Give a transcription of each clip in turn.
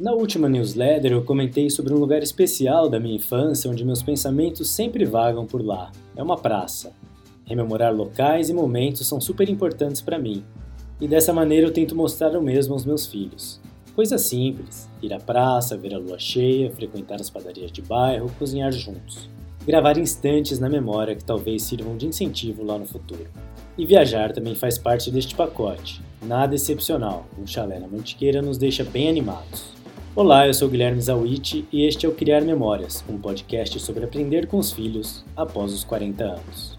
Na última newsletter eu comentei sobre um lugar especial da minha infância onde meus pensamentos sempre vagam por lá. É uma praça. Rememorar locais e momentos são super importantes para mim, e dessa maneira eu tento mostrar o mesmo aos meus filhos. Coisa simples: ir à praça, ver a lua cheia, frequentar as padarias de bairro, cozinhar juntos. Gravar instantes na memória que talvez sirvam de incentivo lá no futuro. E viajar também faz parte deste pacote. Nada excepcional, um chalé na Mantiqueira nos deixa bem animados. Olá, eu sou Guilherme Zawiti e este é o Criar Memórias, um podcast sobre aprender com os filhos após os 40 anos.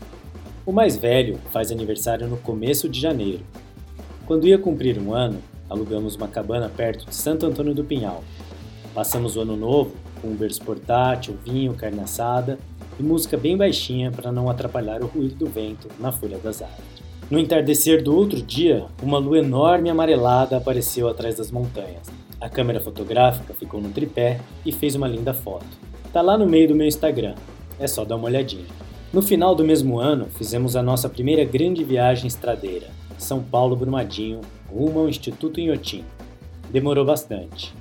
O mais velho faz aniversário no começo de janeiro. Quando ia cumprir um ano, alugamos uma cabana perto de Santo Antônio do Pinhal. Passamos o ano novo com um berço portátil, vinho, carne assada e música bem baixinha para não atrapalhar o ruído do vento na folha das árvores. No entardecer do outro dia, uma lua enorme amarelada apareceu atrás das montanhas. A câmera fotográfica ficou no tripé e fez uma linda foto. Tá lá no meio do meu Instagram, é só dar uma olhadinha. No final do mesmo ano, fizemos a nossa primeira grande viagem estradeira, São Paulo Brumadinho, rumo ao Instituto Inhotim. Demorou bastante.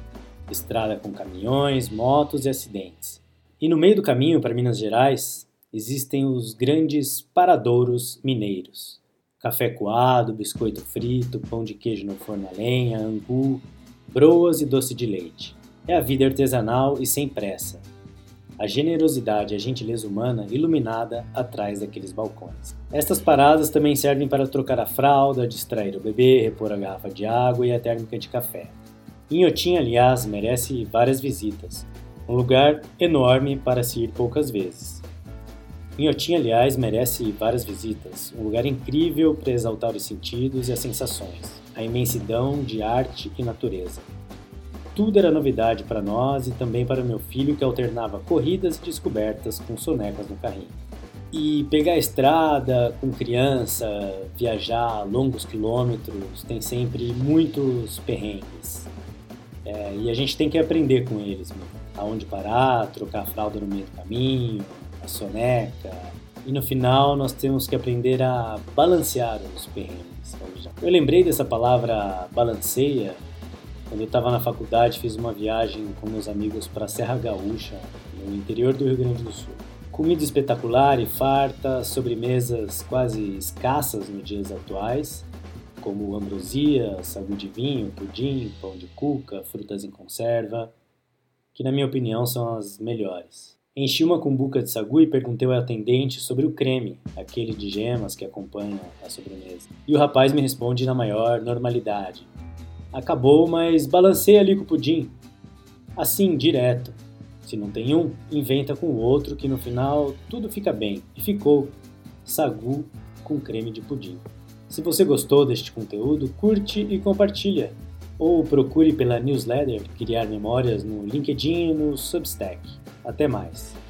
Estrada com caminhões, motos e acidentes. E no meio do caminho para Minas Gerais, existem os grandes paradouros mineiros. Café coado, biscoito frito, pão de queijo no forno a lenha, angu, broas e doce de leite. É a vida artesanal e sem pressa. A generosidade e a gentileza humana iluminada atrás daqueles balcões. Estas paradas também servem para trocar a fralda, distrair o bebê, repor a garrafa de água e a térmica de café. Inhotim, aliás, merece várias visitas. Um lugar enorme para se ir poucas vezes. Inhotim, aliás, merece várias visitas. Um lugar incrível para exaltar os sentidos e as sensações a imensidão de arte e natureza. Tudo era novidade para nós e também para meu filho que alternava corridas e descobertas com sonecas no carrinho. E pegar a estrada com criança, viajar longos quilômetros, tem sempre muitos perrengues. É, e a gente tem que aprender com eles, mesmo. aonde parar, trocar a fralda no meio do caminho, a soneca, e no final nós temos que aprender a balancear os perrengues. Eu lembrei dessa palavra balanceia quando eu estava na faculdade, fiz uma viagem com meus amigos para a Serra Gaúcha, no interior do Rio Grande do Sul. Comida espetacular e farta, sobremesas quase escassas nos dias atuais, como ambrosia, sagu de vinho, pudim, pão de cuca, frutas em conserva, que na minha opinião são as melhores. Enchi uma cumbuca de sagu e perguntei ao atendente sobre o creme, aquele de gemas que acompanha a sobremesa. E o rapaz me responde na maior normalidade. Acabou, mas balancei ali com o pudim. Assim, direto. Se não tem um, inventa com o outro que no final tudo fica bem. E ficou. Sagu com creme de pudim. Se você gostou deste conteúdo, curte e compartilha. Ou procure pela newsletter Criar Memórias no LinkedIn e no Substack. Até mais!